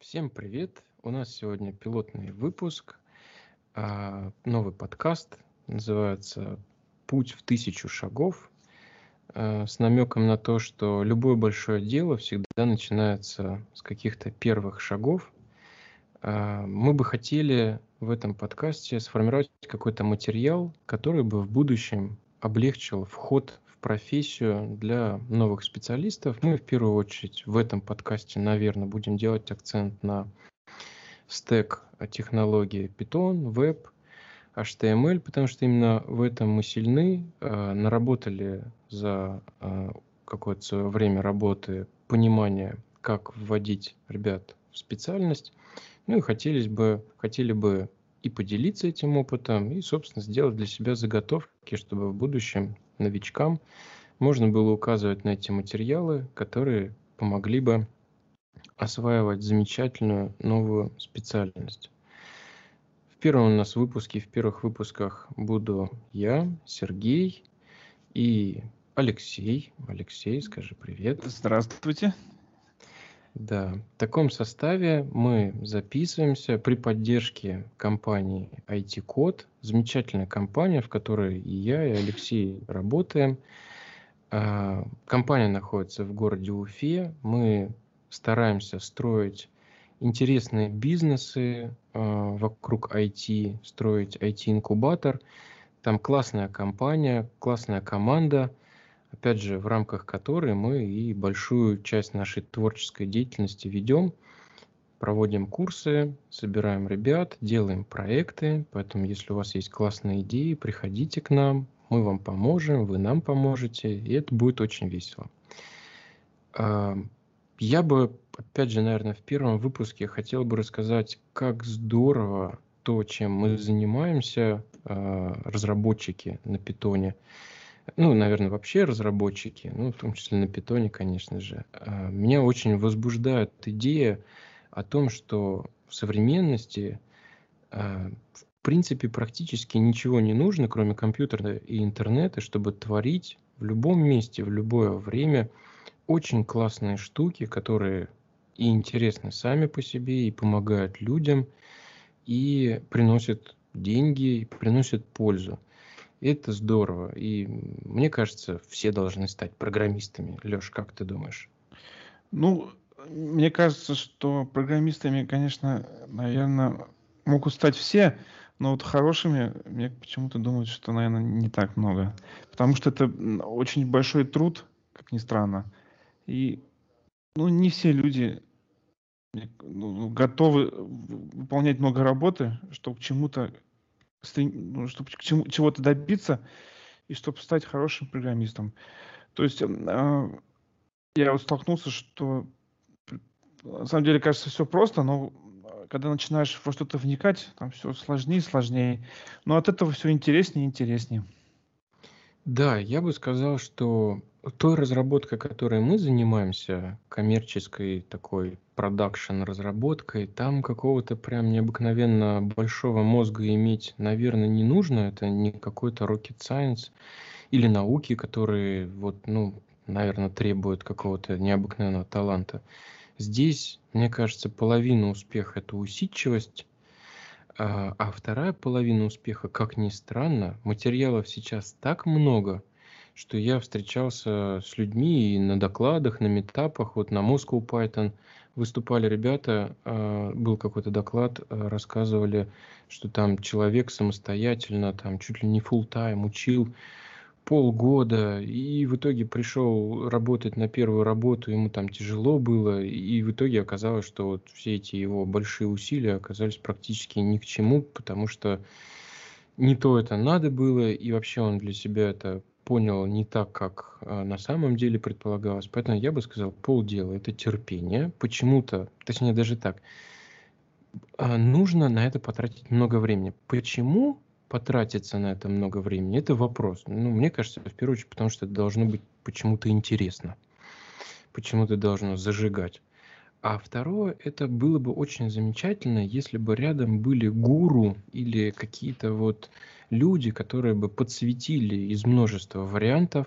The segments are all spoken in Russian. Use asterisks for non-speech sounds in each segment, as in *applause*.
Всем привет! У нас сегодня пилотный выпуск, а, новый подкаст, называется «Путь в тысячу шагов», а, с намеком на то, что любое большое дело всегда начинается с каких-то первых шагов. А, мы бы хотели в этом подкасте сформировать какой-то материал, который бы в будущем облегчил вход профессию для новых специалистов. Мы в первую очередь в этом подкасте, наверное, будем делать акцент на стек технологии Python, Web, HTML, потому что именно в этом мы сильны, э, наработали за э, какое-то свое время работы понимание, как вводить ребят в специальность. Ну и хотелось бы, хотели бы и поделиться этим опытом, и, собственно, сделать для себя заготовки, чтобы в будущем новичкам можно было указывать на эти материалы, которые помогли бы осваивать замечательную новую специальность. В первом у нас выпуске, в первых выпусках буду я, Сергей и Алексей. Алексей, скажи привет. Здравствуйте. Да, в таком составе мы записываемся при поддержке компании IT-код. Замечательная компания, в которой и я, и Алексей работаем. А, компания находится в городе Уфе. Мы стараемся строить интересные бизнесы а, вокруг IT, строить IT-инкубатор. Там классная компания, классная команда – опять же, в рамках которой мы и большую часть нашей творческой деятельности ведем, проводим курсы, собираем ребят, делаем проекты. Поэтому, если у вас есть классные идеи, приходите к нам, мы вам поможем, вы нам поможете, и это будет очень весело. А, я бы, опять же, наверное, в первом выпуске хотел бы рассказать, как здорово то, чем мы занимаемся, а, разработчики на питоне – ну, наверное, вообще разработчики, ну, в том числе на питоне, конечно же, а, меня очень возбуждает идея о том, что в современности а, в принципе практически ничего не нужно, кроме компьютера и интернета, чтобы творить в любом месте, в любое время очень классные штуки, которые и интересны сами по себе, и помогают людям, и приносят деньги, и приносят пользу. Это здорово. И мне кажется, все должны стать программистами. Леш, как ты думаешь? Ну, мне кажется, что программистами, конечно, наверное, могут стать все, но вот хорошими, мне почему-то думают, что, наверное, не так много. Потому что это очень большой труд, как ни странно. И ну, не все люди ну, готовы выполнять много работы, чтобы к чему-то ну, чтобы чего-то добиться и чтобы стать хорошим программистом. То есть э, я вот столкнулся, что на самом деле кажется все просто, но когда начинаешь во что-то вникать, там все сложнее и сложнее. Но от этого все интереснее и интереснее. Да, я бы сказал, что той разработкой, которой мы занимаемся, коммерческой такой продакшн разработкой, там какого-то прям необыкновенно большого мозга иметь, наверное, не нужно. Это не какой-то rocket science или науки, которые вот, ну, наверное, требуют какого-то необыкновенного таланта. Здесь, мне кажется, половина успеха это усидчивость, а, а вторая половина успеха, как ни странно, материалов сейчас так много, что я встречался с людьми и на докладах, на метапах, вот на Moscow Python выступали ребята, а, был какой-то доклад, а, рассказывали, что там человек самостоятельно, там чуть ли не full time учил полгода, и в итоге пришел работать на первую работу, ему там тяжело было, и в итоге оказалось, что вот все эти его большие усилия оказались практически ни к чему, потому что не то это надо было, и вообще он для себя это понял не так, как а, на самом деле предполагалось. Поэтому я бы сказал, полдела это терпение. Почему-то, точнее даже так, а, нужно на это потратить много времени. Почему потратиться на это много времени, это вопрос. Ну, мне кажется, в первую очередь, потому что это должно быть почему-то интересно. Почему-то должно зажигать. А второе, это было бы очень замечательно, если бы рядом были гуру или какие-то вот люди, которые бы подсветили из множества вариантов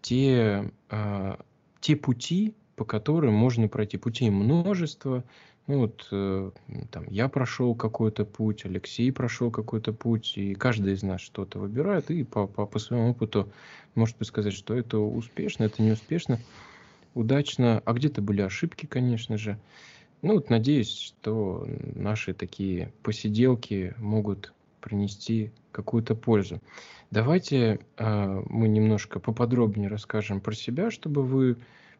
те, э, те пути, по которым можно пройти. Путей множество. Ну вот э, там я прошел какой-то путь, Алексей прошел какой-то путь, и каждый из нас что-то выбирает и по, по, по своему опыту может сказать, что это успешно, это неуспешно, удачно, а где-то были ошибки, конечно же. Ну вот надеюсь, что наши такие посиделки могут принести какую-то пользу. Давайте э, мы немножко поподробнее расскажем про себя, чтобы вы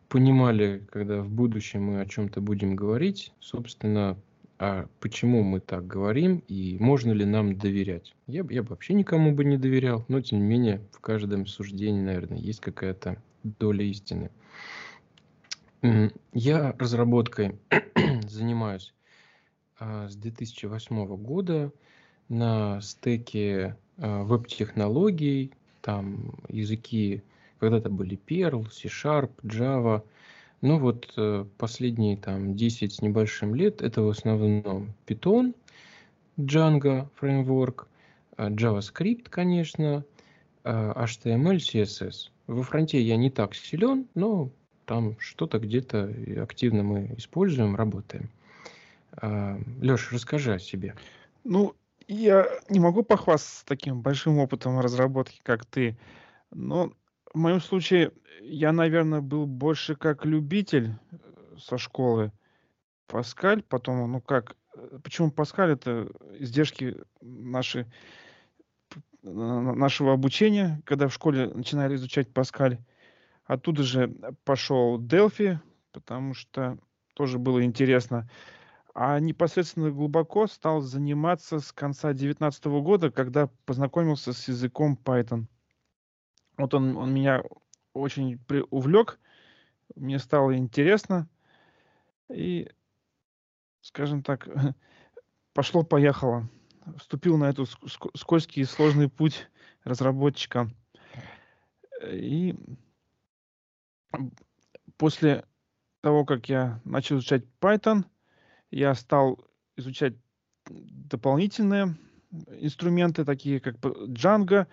понимали, когда в будущем мы о чем-то будем говорить, собственно, а почему мы так говорим и можно ли нам доверять. Я, я бы вообще никому бы не доверял, но тем не менее в каждом суждении, наверное, есть какая-то доля истины. Я разработкой *clears throat* занимаюсь а, с 2008 года на стеке а, веб-технологий, там языки когда-то были Perl, C-Sharp, Java. Ну вот э, последние там 10 с небольшим лет это в основном Python, Django фреймворк, э, JavaScript, конечно, HTML, CSS. Во фронте я не так силен, но там что-то где-то активно мы используем, работаем. Леш, расскажи о себе. Ну, я не могу похвастаться таким большим опытом разработки, как ты, но в моем случае я, наверное, был больше как любитель э, со школы. Паскаль, потом, ну как, э, почему Паскаль это издержки наши, нашего обучения, когда в школе начинали изучать Паскаль. Оттуда же пошел Delphi, потому что тоже было интересно. А непосредственно глубоко стал заниматься с конца 2019 года, когда познакомился с языком Python. Вот он, он меня очень увлек, мне стало интересно. И, скажем так, *laughs* пошло-поехало. Вступил на эту скользкий и сложный путь разработчика. И после того, как я начал изучать Python, я стал изучать дополнительные инструменты, такие как Django,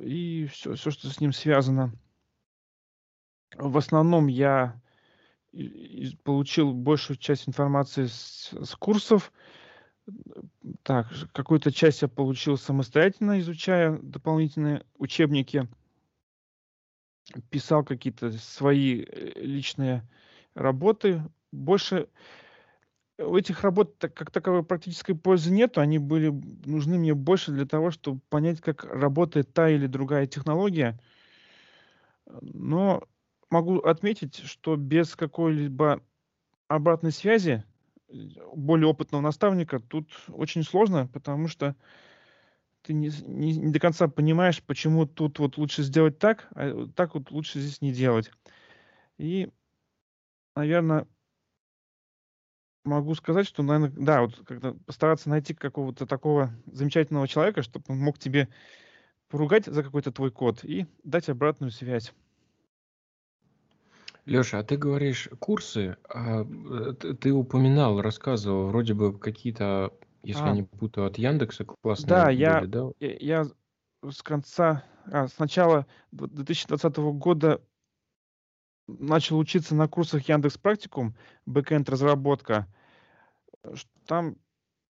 и все, все, что с ним связано. В основном я получил большую часть информации с, с курсов. Так, какую-то часть я получил самостоятельно, изучая дополнительные учебники. Писал какие-то свои э, личные работы. Больше у этих работ как таковой практической пользы нету, они были нужны мне больше для того, чтобы понять, как работает та или другая технология. Но могу отметить, что без какой-либо обратной связи более опытного наставника тут очень сложно, потому что ты не, не, не до конца понимаешь, почему тут вот лучше сделать так, а так вот лучше здесь не делать. И, наверное, могу сказать, что, наверное, да, вот когда постараться найти какого-то такого замечательного человека, чтобы он мог тебе поругать за какой-то твой код и дать обратную связь. Леша, а ты говоришь курсы, а ты упоминал, рассказывал, вроде бы какие-то, если я А, не путаю, от Яндекса классные да, были, я, да? я я с конца, а, с начала 2020 года начал учиться на курсах Яндекс Практикум, бэкэнд разработка. Там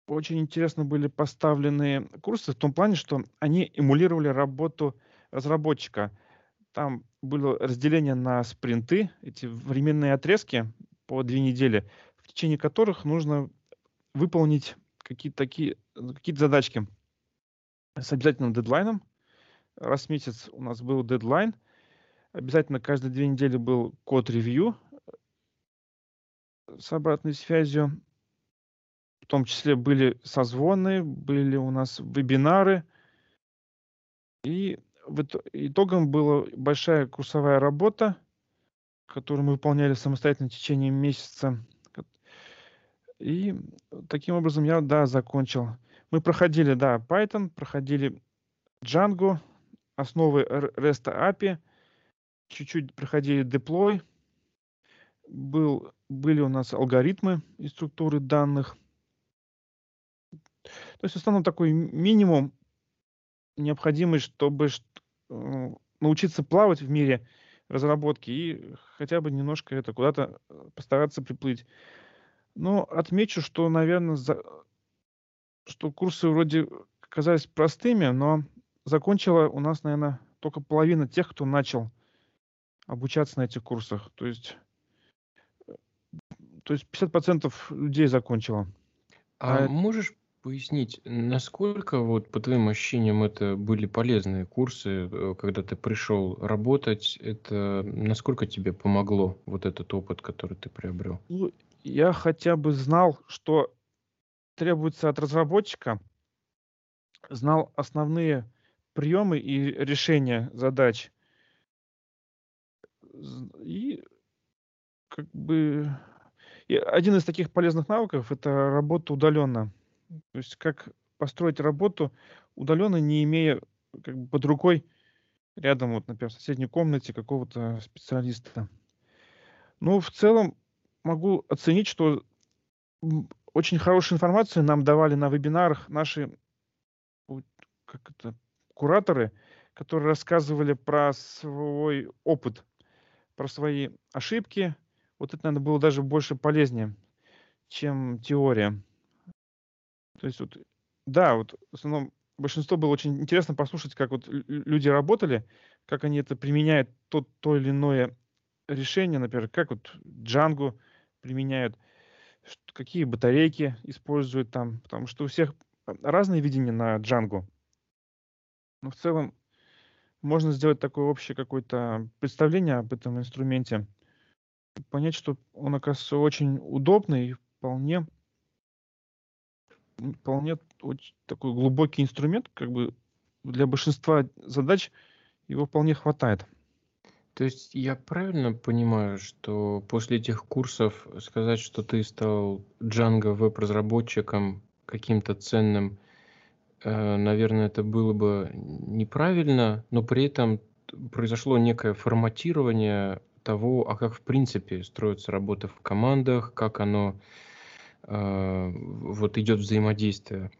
очень интересно были поставлены курсы в том плане, что они эмулировали работу разработчика. Там было разделение на спринты, эти временные отрезки по две недели, в течение которых нужно выполнить какие-то такие какие-то задачки с обязательным дедлайном. Раз в месяц у нас был дедлайн, Обязательно каждые две недели был код-ревью с обратной связью. В том числе были созвоны, были у нас вебинары. И итогом была большая курсовая работа, которую мы выполняли самостоятельно в течение месяца. И таким образом я, да, закончил. Мы проходили, да, Python, проходили Django, основы REST API – чуть-чуть проходили деплой, был, были у нас алгоритмы и структуры данных. То есть в основном такой минимум необходимый, чтобы э, научиться плавать в мире разработки и хотя бы немножко это куда-то э, постараться приплыть. Но отмечу, что, наверное, за... что курсы вроде казались простыми, но закончила у нас, наверное, только половина тех, кто начал обучаться на этих курсах. То есть, то есть 50% людей закончило. А, а можешь пояснить, насколько, вот по твоим ощущениям, это были полезные курсы, э, когда ты пришел работать, это насколько тебе помогло вот этот опыт, который ты приобрел? Ну, я хотя бы знал, что требуется от разработчика, знал основные приемы и решения задач. И как бы и один из таких полезных навыков это работа удаленно. То есть как построить работу удаленно, не имея как бы под рукой рядом, вот, например, в соседней комнате какого-то специалиста. Ну, в целом могу оценить, что очень хорошую информацию нам давали на вебинарах наши как это, кураторы, которые рассказывали про свой опыт, про свои ошибки. Вот это, наверное, было даже больше полезнее, чем теория. То есть вот, да, вот в основном большинство было очень интересно послушать, как вот люди работали, как они это применяют, то, то или иное решение, например, как вот Django применяют, какие батарейки используют там, потому что у всех разные видения на Django. Но в целом можно сделать такое общее какое-то представление об этом инструменте, понять, что он, оказывается, очень удобный и вполне вполне очень такой глубокий инструмент, как бы для большинства задач его вполне хватает. То есть я правильно понимаю, что после этих курсов сказать, что ты стал Django веб-разработчиком каким-то ценным, э, наверное, это было бы неправильно, но при этом произошло некое форматирование того, а как в принципе строится работа в командах, как оно а, вот идет взаимодействие.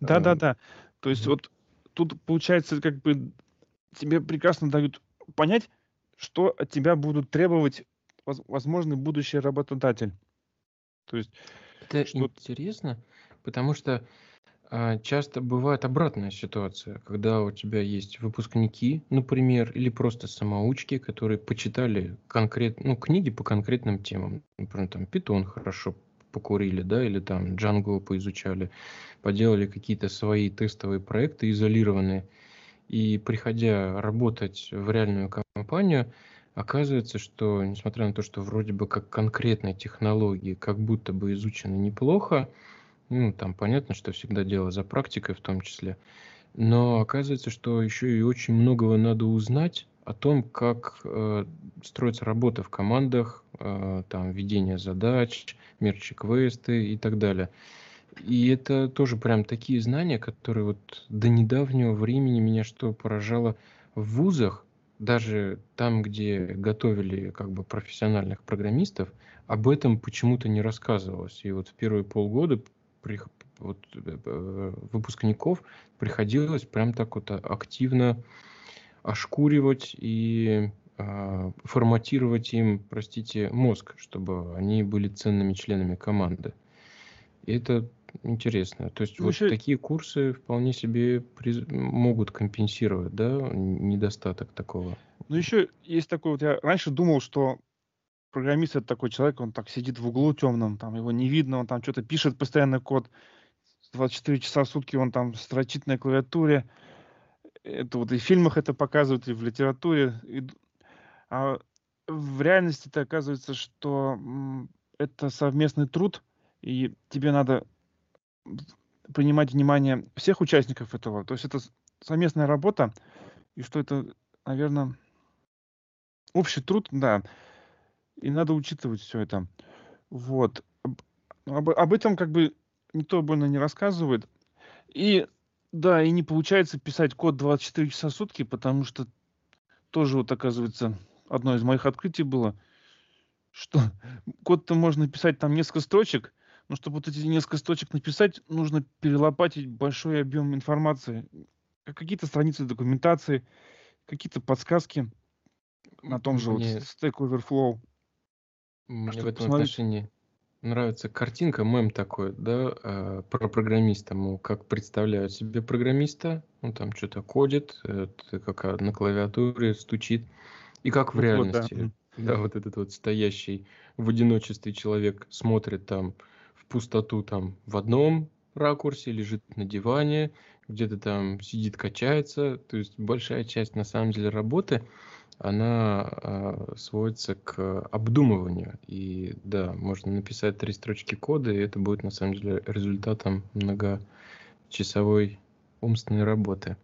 Да, да, да. То есть вот тут получается как бы тебе прекрасно дают понять, что от тебя будут требовать возможный будущий работодатель. То есть это что... интересно, потому что а, часто бывает обратная ситуация, когда у тебя есть выпускники, например, или просто самоучки, которые почитали конкрет, ну, книги по конкретным темам. Например, там Python хорошо покурили, да, или там Django поизучали, поделали какие-то свои тестовые проекты изолированные. И приходя работать в реальную компанию, оказывается, что несмотря на то, что вроде бы как конкретные технологии как будто бы изучены неплохо, ну, там понятно, что всегда дело за практикой в том числе, но оказывается, что еще и очень многого надо узнать о том, как э, строится работа в командах, э, там ведение задач, мерч-квесты и так далее. И это тоже прям такие знания, которые вот до недавнего времени меня что поражало в вузах, даже там, где готовили как бы профессиональных программистов, об этом почему-то не рассказывалось. И вот в первые полгода при, вот, э, выпускников приходилось прям так вот активно ошкуривать и э, форматировать им, простите, мозг, чтобы они были ценными членами команды. И это интересно. То есть ну, вот еще... такие курсы вполне себе приз... могут компенсировать, да, недостаток такого. Ну еще есть такой вот, я раньше думал, что программист это такой человек, он так сидит в углу темном, там его не видно, он там что-то пишет постоянно код, 24 часа в сутки он там строчит на клавиатуре, это вот и в фильмах это показывают, и в литературе. И, а в реальности это оказывается, что это совместный труд, и тебе надо принимать внимание всех участников этого. То есть это совместная работа, и что это, наверное, общий труд, да, и надо учитывать все это. Вот. Об, об этом как бы никто больно не рассказывает. И да, и не получается писать код 24 часа в сутки, потому что тоже вот оказывается одно из моих открытий было, что код-то можно писать там несколько строчек, но чтобы вот эти несколько строчек написать, нужно перелопатить большой объем информации. Какие-то страницы документации, какие-то подсказки. на том же Мне, вот Stack Overflow. мне в Чтобы этом посмотреть. отношении нравится картинка, мем такой, да, э, про программиста, мол, как представляют себе программиста, он там что-то кодит, э, как а, на клавиатуре стучит, и как в Вот, вот, да. реальности, Мгм. да, вот этот вот стоящий в одиночестве человек смотрит там в пустоту там в одном ракурсе, лежит на диване, где-то там сидит, качается, то есть большая часть на самом деле работы, она а, сводится к обдумыванию. И да, можно написать три строчки кода, и это будет на самом деле результатом многочасовой умственной работы.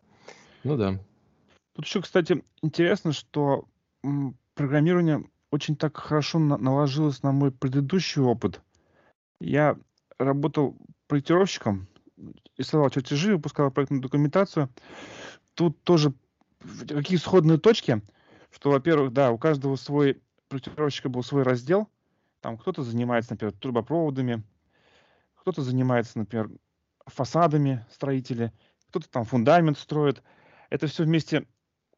Ну да. Тут еще, кстати, интересно, что программирование очень так хорошо на- наложилось на мой предыдущий опыт. Я работал проектировщиком, рисовал чертежи, выпускал проектную документацию. Тут тоже какие сходные точки, что, во-первых, да, у каждого свой проектировщика был свой раздел. Там кто-то занимается, например, трубопроводами, кто-то занимается, например, фасадами строители, кто-то там фундамент строит. Это все вместе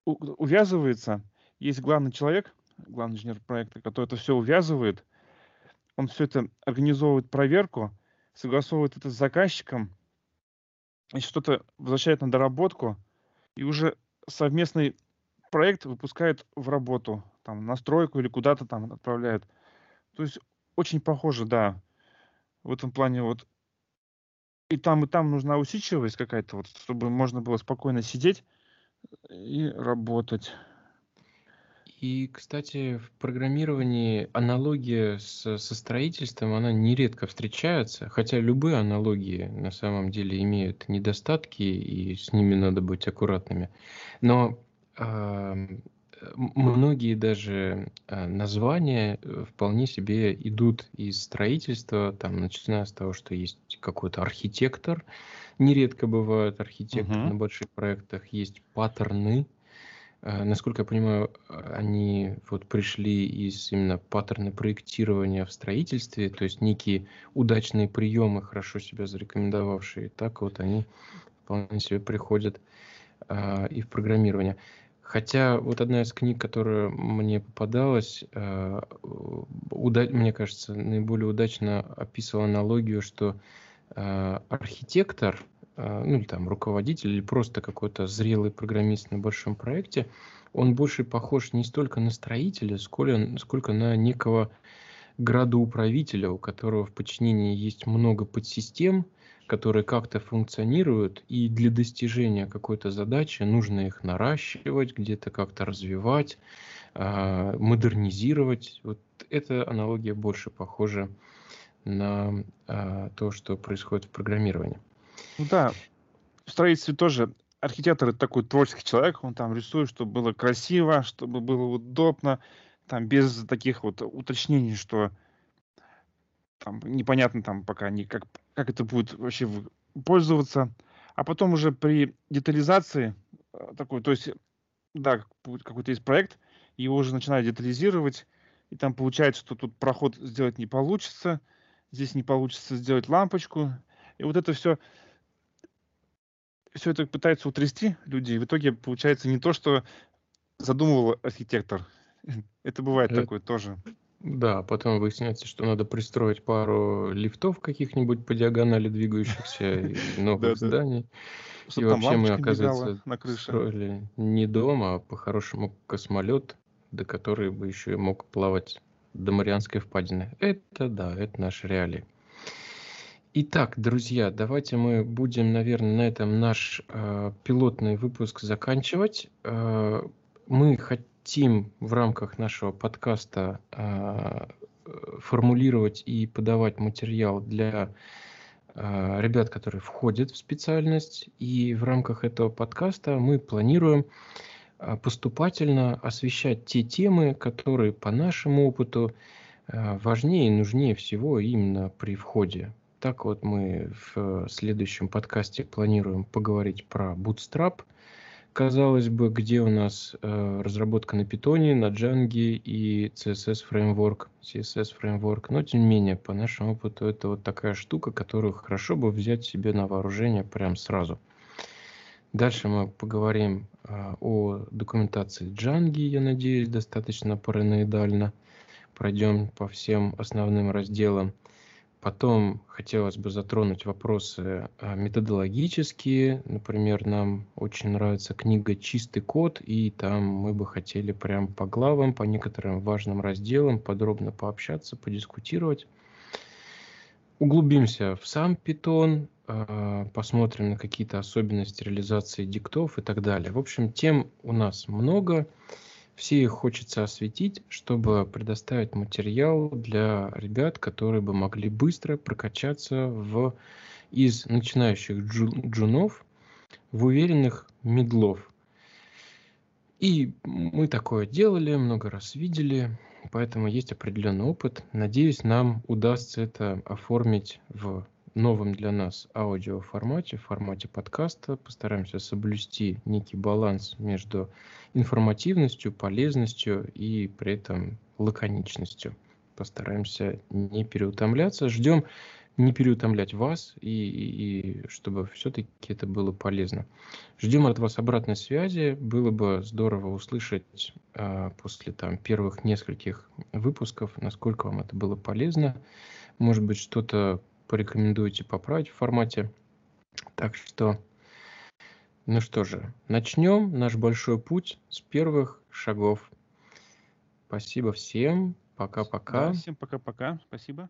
увязывается. Есть главный человек, главный инженер проекта, который это все увязывает. Он все это организовывает проверку, согласовывает это с заказчиком, и что-то возвращает на доработку, и уже совместный проект выпускает в работу, там, на стройку или куда-то там отправляет. То есть очень похоже, да, в этом плане вот и там, и там нужна усидчивость какая-то, вот, чтобы можно было спокойно сидеть и работать. И, кстати, в программировании аналогия с, со строительством, она нередко встречается, хотя любые аналогии на самом деле имеют недостатки, и с ними надо быть аккуратными. Но м- многие даже а, названия э, вполне себе идут из строительства, там, начиная с того, что есть какой-то архитектор, нередко бывает архитектор Мгм. на больших проектах, есть паттерны, Насколько я понимаю, а, они вот пришли из именно паттерна проектирования в строительстве, то есть некие удачные приемы, хорошо себя зарекомендовавшие. Так вот они вполне себе приходят а, и в программирование. Хотя вот одна из книг, которая мне попадалась, а, уда- мне кажется, наиболее удачно описывала аналогию, что а, архитектор, а, ну или там руководитель, или просто какой-то зрелый программист на большом проекте, он больше похож не столько на строителя, сколько, сколько на некого градоуправителя, у которого в подчинении есть много подсистем, которые как-то функционируют, и для достижения какой-то задачи нужно их наращивать, где-то как-то развивать, а, модернизировать. Вот эта аналогия больше похожа на а, то, что происходит в программировании. Ну да, в строительстве тоже архитектор это такой творческий человек, он там рисует, чтобы было красиво, чтобы было удобно, там без таких вот уточнений, что там непонятно там пока не как, как это будет вообще пользоваться. А потом уже при детализации э, такой, то есть, да, какой-то есть проект, его уже начинают детализировать, и там получается, что тут проход сделать не получится, здесь не получится сделать лампочку, и вот это все все это пытаются утрясти люди, и в итоге получается не то, что задумывал архитектор. *laughs* Это бывает Э, такое тоже. Да, потом выясняется, что надо пристроить пару лифтов каких-нибудь по диагонали двигающихся и *laughs* новых зданий. И вообще мы, оказывается, на крыше. строили не дом, а по-хорошему космолет, до который бы еще и мог плавать до Марианской впадины. Это да, это наши реалии. Итак, друзья, давайте мы будем, наверное, на этом наш э, пилотный выпуск заканчивать. Э, мы хотим в рамках нашего подкаста э, формулировать и подавать материал для э, ребят, которые входят в специальность. И в рамках этого подкаста мы планируем э, поступательно освещать те темы, которые по нашему опыту важнее и нужнее всего именно при входе. Так вот мы в следующем подкасте планируем поговорить про Bootstrap. Казалось бы, где у нас э, разработка на питоне, на Django и CSS фреймворк, CSS фреймворк, но тем не менее, по нашему опыту, это вот такая штука, которую хорошо бы взять себе на вооружение прям сразу. Дальше мы поговорим а, о документации Джанги, я надеюсь, достаточно параноидально. Пройдем по всем основным разделам. Потом хотелось бы затронуть вопросы а, методологические. Например, нам очень нравится книга «Чистый код», и там мы бы хотели прям по главам, по некоторым важным разделам подробно пообщаться, подискутировать. Углубимся в сам Python, а, посмотрим на какие-то особенности реализации диктов и так далее. В общем, тем у нас много. Все их хочется осветить, чтобы предоставить материал для ребят, которые бы могли быстро прокачаться в, из начинающих джунов в уверенных медлов. И мы такое делали, много раз видели, поэтому есть определенный опыт. Надеюсь, нам удастся это оформить в новом для нас аудиоформате, в формате подкаста. Постараемся соблюсти некий баланс между информативностью, полезностью и при этом лаконичностью. Постараемся не переутомляться. Ждем не переутомлять вас и, и, и чтобы все-таки это было полезно. Ждем от вас обратной связи. Было бы здорово услышать а, после там, первых нескольких выпусков, насколько вам это было полезно. Может быть, что-то порекомендуете поправить в формате. Так что, ну что же, начнем наш большой путь с первых шагов. Спасибо всем. Пока-пока. Да, всем пока-пока. Спасибо.